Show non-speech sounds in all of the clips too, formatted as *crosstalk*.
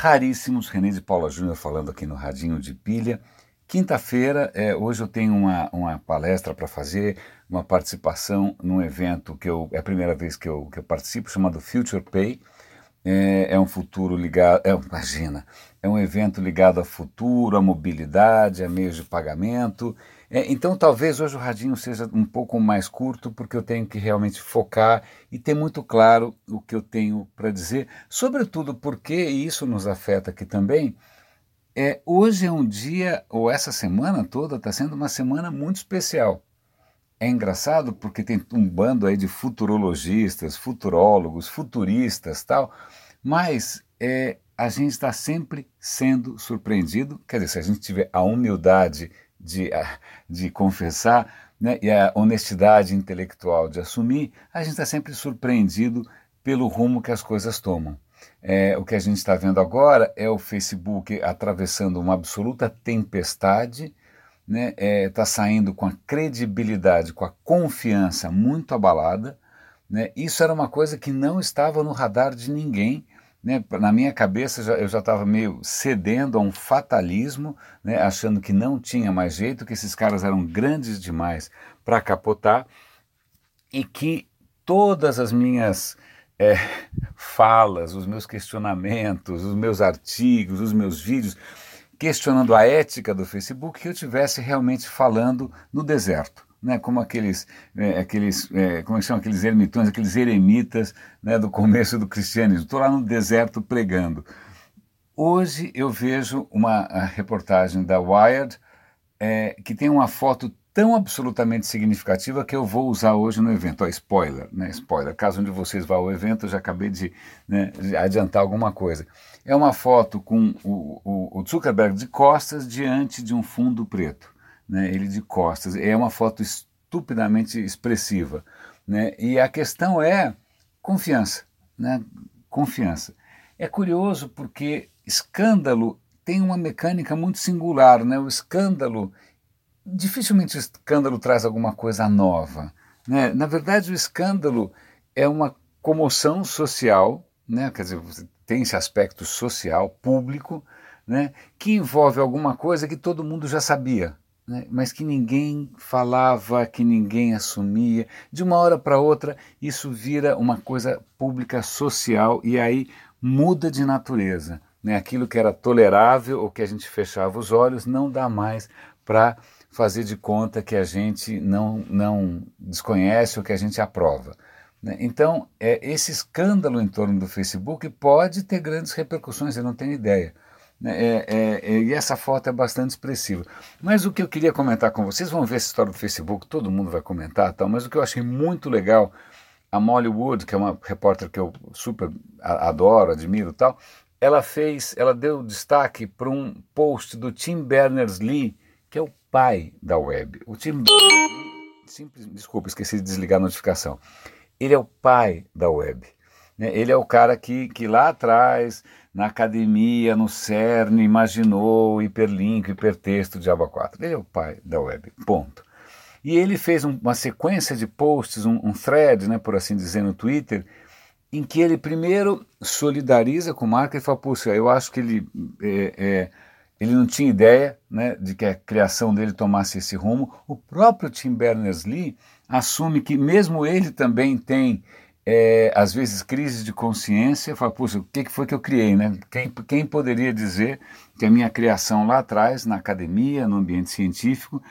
raríssimos. René de Paula Júnior falando aqui no Radinho de Pilha. Quinta-feira, é, hoje eu tenho uma, uma palestra para fazer, uma participação num evento que eu, é a primeira vez que eu, que eu participo, chamado Future Pay. É, é um futuro ligado, é, imagina, é um evento ligado a futuro, a mobilidade, a meios de pagamento. É, então, talvez hoje o radinho seja um pouco mais curto, porque eu tenho que realmente focar e ter muito claro o que eu tenho para dizer, sobretudo porque, e isso nos afeta aqui também, é, hoje é um dia, ou essa semana toda, está sendo uma semana muito especial. É engraçado porque tem um bando aí de futurologistas, futurólogos, futuristas tal, mas é, a gente está sempre sendo surpreendido. Quer dizer, se a gente tiver a humildade de, de confessar né, e a honestidade intelectual de assumir, a gente está sempre surpreendido pelo rumo que as coisas tomam. É, o que a gente está vendo agora é o Facebook atravessando uma absoluta tempestade, está né, é, tá saindo com a credibilidade, com a confiança muito abalada. Né, isso era uma coisa que não estava no radar de ninguém né, na minha cabeça eu já estava meio cedendo a um fatalismo, né, achando que não tinha mais jeito, que esses caras eram grandes demais para capotar e que todas as minhas é, *laughs* falas, os meus questionamentos, os meus artigos, os meus vídeos questionando a ética do Facebook, que eu tivesse realmente falando no deserto né, como aqueles, é, aqueles é, como é são aqueles ermitões, aqueles eremitas né, do começo do cristianismo. Estou lá no deserto pregando. Hoje eu vejo uma reportagem da Wired é, que tem uma foto tão absolutamente significativa que eu vou usar hoje no evento. Ó, spoiler, né? Spoiler. Caso um de vocês vá ao evento, eu já acabei de, né, de adiantar alguma coisa. É uma foto com o, o, o Zuckerberg de costas diante de um fundo preto né, ele de costas. É uma foto estupidamente expressiva. Né? E a questão é confiança. Né? Confiança. É curioso porque escândalo tem uma mecânica muito singular. Né? O escândalo, dificilmente o escândalo traz alguma coisa nova. Né? Na verdade, o escândalo é uma comoção social, né? quer dizer, tem esse aspecto social, público, né? que envolve alguma coisa que todo mundo já sabia né, mas que ninguém falava, que ninguém assumia. De uma hora para outra, isso vira uma coisa pública social e aí muda de natureza. Né? Aquilo que era tolerável ou que a gente fechava os olhos não dá mais para fazer de conta que a gente não, não desconhece ou que a gente aprova. Né? Então, é, esse escândalo em torno do Facebook pode ter grandes repercussões, eu não tenho ideia. Né, é, é, é, e essa foto é bastante expressiva. Mas o que eu queria comentar com vocês, vão ver essa história do Facebook, todo mundo vai comentar, tal, mas o que eu achei muito legal, a Molly Wood, que é uma repórter que eu super adoro, admiro tal, ela fez, ela deu destaque para um post do Tim Berners-Lee, que é o pai da web. O Tim Berners-Lee, desculpa, esqueci de desligar a notificação. Ele é o pai da web. Né? Ele é o cara que, que lá atrás na academia, no CERN, imaginou hiperlink, hipertexto Aba 4. Ele é o pai da web, ponto. E ele fez um, uma sequência de posts, um, um, thread, né, por assim dizer, no Twitter, em que ele primeiro solidariza com o marca e fala, puxa, eu acho que ele, é, é, ele não tinha ideia né, de que a criação dele tomasse esse rumo. O próprio Tim Berners-Lee assume que mesmo ele também tem é, às vezes, crise de consciência, fala, puxa, o que, foi que eu criei, né? Quem, quem poderia dizer que a minha criação lá atrás, na academia, no ambiente científico,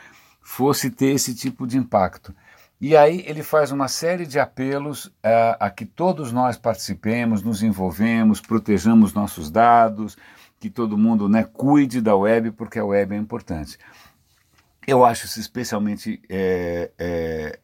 fosse ter esse tipo de impacto? E aí ele faz uma série de apelos a, a que todos nós participemos, nos envolvemos, protejamos nossos dados, que todo mundo né, cuide da web, porque a web é importante. Eu acho isso especialmente é, é,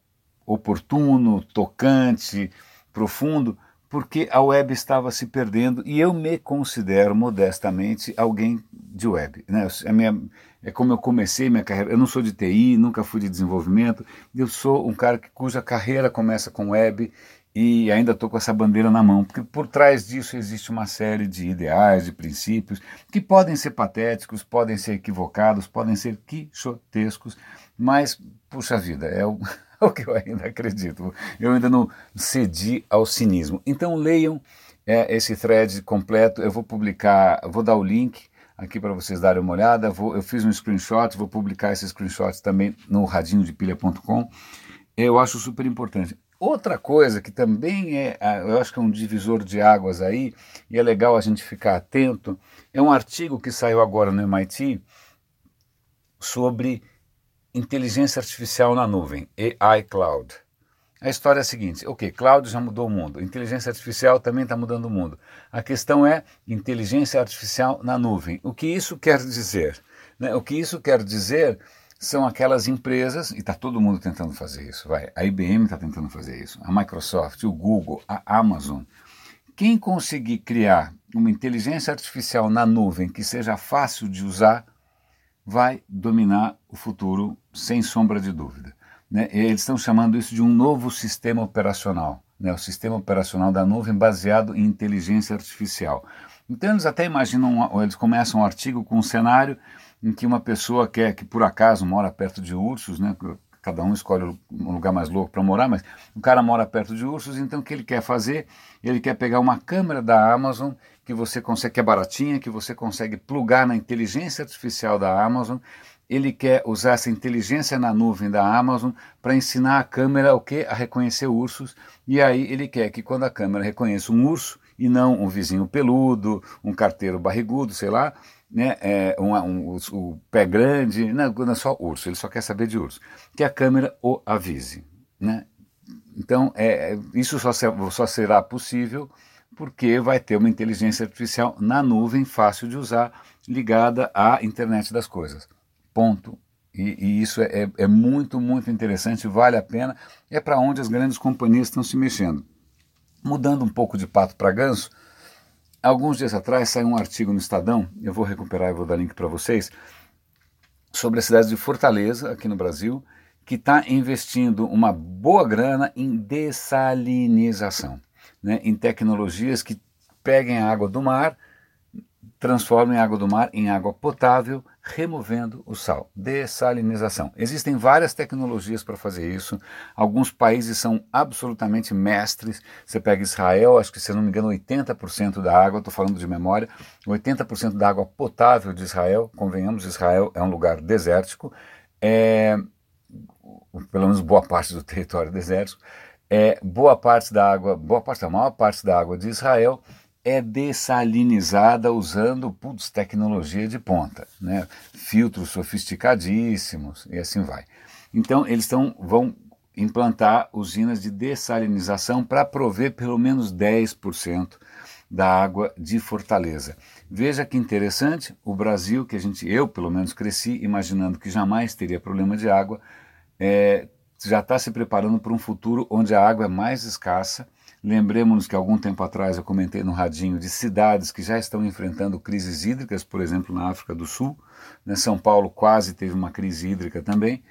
oportuno, tocante, profundo, porque a web estava se perdendo e eu me considero modestamente alguém de web. Né? Minha, é como eu comecei minha carreira. Eu não sou de TI, nunca fui de desenvolvimento. Eu sou um cara que, cuja carreira começa com web e ainda estou com essa bandeira na mão, porque por trás disso existe uma série de ideais, de princípios que podem ser patéticos, podem ser equivocados, podem ser quixotescos, mas, puxa vida, é o, *laughs* o que eu ainda acredito. Eu ainda não cedi ao cinismo. Então leiam é esse thread completo. Eu vou publicar, vou dar o link aqui para vocês darem uma olhada. Vou, eu fiz um screenshot, vou publicar esse screenshot também no radinhodepilha.com. Eu acho super importante. Outra coisa que também é, eu acho que é um divisor de águas aí, e é legal a gente ficar atento, é um artigo que saiu agora no MIT sobre inteligência artificial na nuvem, AI Cloud. A história é a seguinte: ok, cloud já mudou o mundo, inteligência artificial também está mudando o mundo. A questão é inteligência artificial na nuvem. O que isso quer dizer? Né? O que isso quer dizer são aquelas empresas, e está todo mundo tentando fazer isso, vai. A IBM está tentando fazer isso, a Microsoft, o Google, a Amazon. Quem conseguir criar uma inteligência artificial na nuvem que seja fácil de usar, vai dominar o futuro sem sombra de dúvida. Né? Eles estão chamando isso de um novo sistema operacional, né? o sistema operacional da nuvem baseado em inteligência artificial. Então eles até imaginam, eles começam um artigo com um cenário em que uma pessoa quer que por acaso mora perto de ursos, né? cada um escolhe um lugar mais louco para morar, mas o cara mora perto de ursos, então o que ele quer fazer? Ele quer pegar uma câmera da Amazon que você consegue, que é baratinha, que você consegue plugar na inteligência artificial da Amazon ele quer usar essa inteligência na nuvem da Amazon para ensinar a câmera o que? A reconhecer ursos. E aí ele quer que quando a câmera reconheça um urso e não um vizinho peludo, um carteiro barrigudo, sei lá, né, é, um, um, o pé grande, não, não é só urso, ele só quer saber de urso, que a câmera o avise. Né? Então, é, isso só, só será possível porque vai ter uma inteligência artificial na nuvem, fácil de usar, ligada à internet das coisas. Ponto. E, e isso é, é, é muito, muito interessante, vale a pena. É para onde as grandes companhias estão se mexendo. Mudando um pouco de pato para ganso, alguns dias atrás saiu um artigo no Estadão, eu vou recuperar e vou dar link para vocês, sobre a cidade de Fortaleza, aqui no Brasil, que está investindo uma boa grana em dessalinização, né, em tecnologias que peguem a água do mar transformam a água do mar em água potável, removendo o sal. Dessalinização. Existem várias tecnologias para fazer isso. Alguns países são absolutamente mestres. Você pega Israel, acho que se não me engano, 80% da água, estou falando de memória, 80% da água potável de Israel, convenhamos, Israel é um lugar desértico, é, pelo menos boa parte do *laughs* território desértico, é, boa parte da água, boa parte, a maior parte da água de Israel é dessalinizada usando putz, tecnologia de ponta, né? filtros sofisticadíssimos e assim vai. Então eles tão, vão implantar usinas de dessalinização para prover pelo menos 10% da água de Fortaleza. Veja que interessante, o Brasil, que a gente, eu pelo menos cresci imaginando que jamais teria problema de água, é, já está se preparando para um futuro onde a água é mais escassa Lembremos-nos que algum tempo atrás eu comentei no radinho de cidades que já estão enfrentando crises hídricas, por exemplo, na África do Sul. Né? São Paulo quase teve uma crise hídrica também.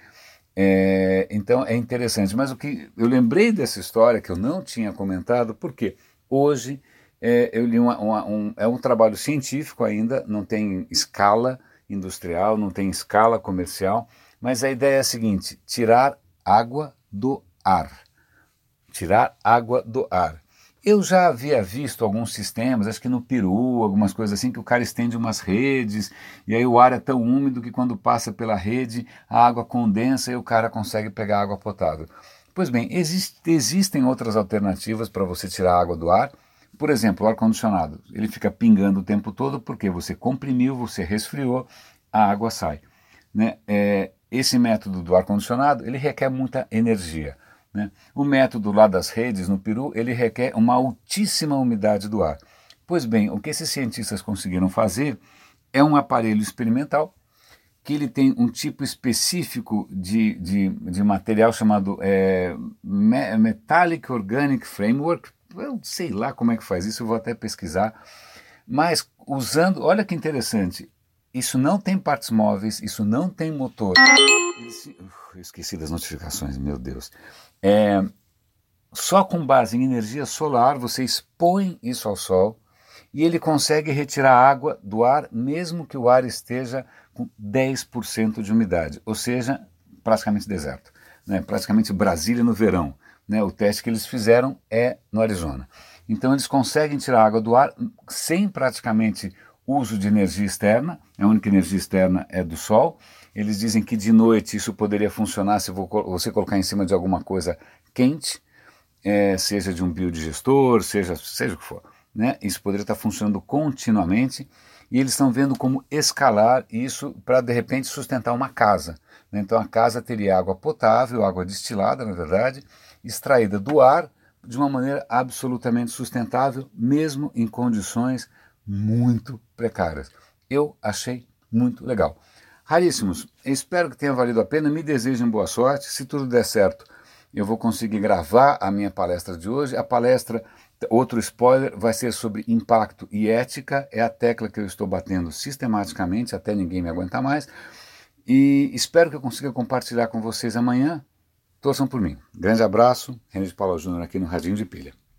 É, então é interessante. Mas o que eu lembrei dessa história que eu não tinha comentado, porque hoje é, eu li uma, uma, um, é um trabalho científico ainda, não tem escala industrial, não tem escala comercial, mas a ideia é a seguinte: tirar água do ar tirar água do ar. Eu já havia visto alguns sistemas, acho que no Peru, algumas coisas assim, que o cara estende umas redes e aí o ar é tão úmido que quando passa pela rede a água condensa e o cara consegue pegar água potável. Pois bem, existe, existem outras alternativas para você tirar água do ar. Por exemplo, o ar-condicionado. Ele fica pingando o tempo todo porque você comprimiu, você resfriou, a água sai. Né? É, esse método do ar-condicionado ele requer muita energia. Né? O método lá das redes no Peru ele requer uma altíssima umidade do ar. Pois bem, o que esses cientistas conseguiram fazer é um aparelho experimental que ele tem um tipo específico de, de, de material chamado é, Metallic Organic Framework. Eu sei lá como é que faz isso, eu vou até pesquisar. Mas usando, olha que interessante, isso não tem partes móveis, isso não tem motor. Esse, uf, esqueci das notificações, meu Deus. É, só com base em energia solar você expõe isso ao sol e ele consegue retirar água do ar mesmo que o ar esteja com 10% de umidade, ou seja, praticamente deserto, né? praticamente Brasília no verão. Né? O teste que eles fizeram é no Arizona. Então eles conseguem tirar água do ar sem praticamente uso de energia externa, a única energia externa é do sol. Eles dizem que de noite isso poderia funcionar se você colocar em cima de alguma coisa quente, é, seja de um biodigestor, seja, seja o que for. Né? Isso poderia estar funcionando continuamente e eles estão vendo como escalar isso para de repente sustentar uma casa. Né? Então a casa teria água potável, água destilada, na verdade, extraída do ar de uma maneira absolutamente sustentável, mesmo em condições muito precárias. Eu achei muito legal. Raríssimos, espero que tenha valido a pena, me desejem boa sorte. Se tudo der certo, eu vou conseguir gravar a minha palestra de hoje. A palestra, outro spoiler, vai ser sobre impacto e ética. É a tecla que eu estou batendo sistematicamente até ninguém me aguentar mais. E espero que eu consiga compartilhar com vocês amanhã. Torçam por mim. Grande abraço, René de Paula Júnior aqui no Radinho de Pilha.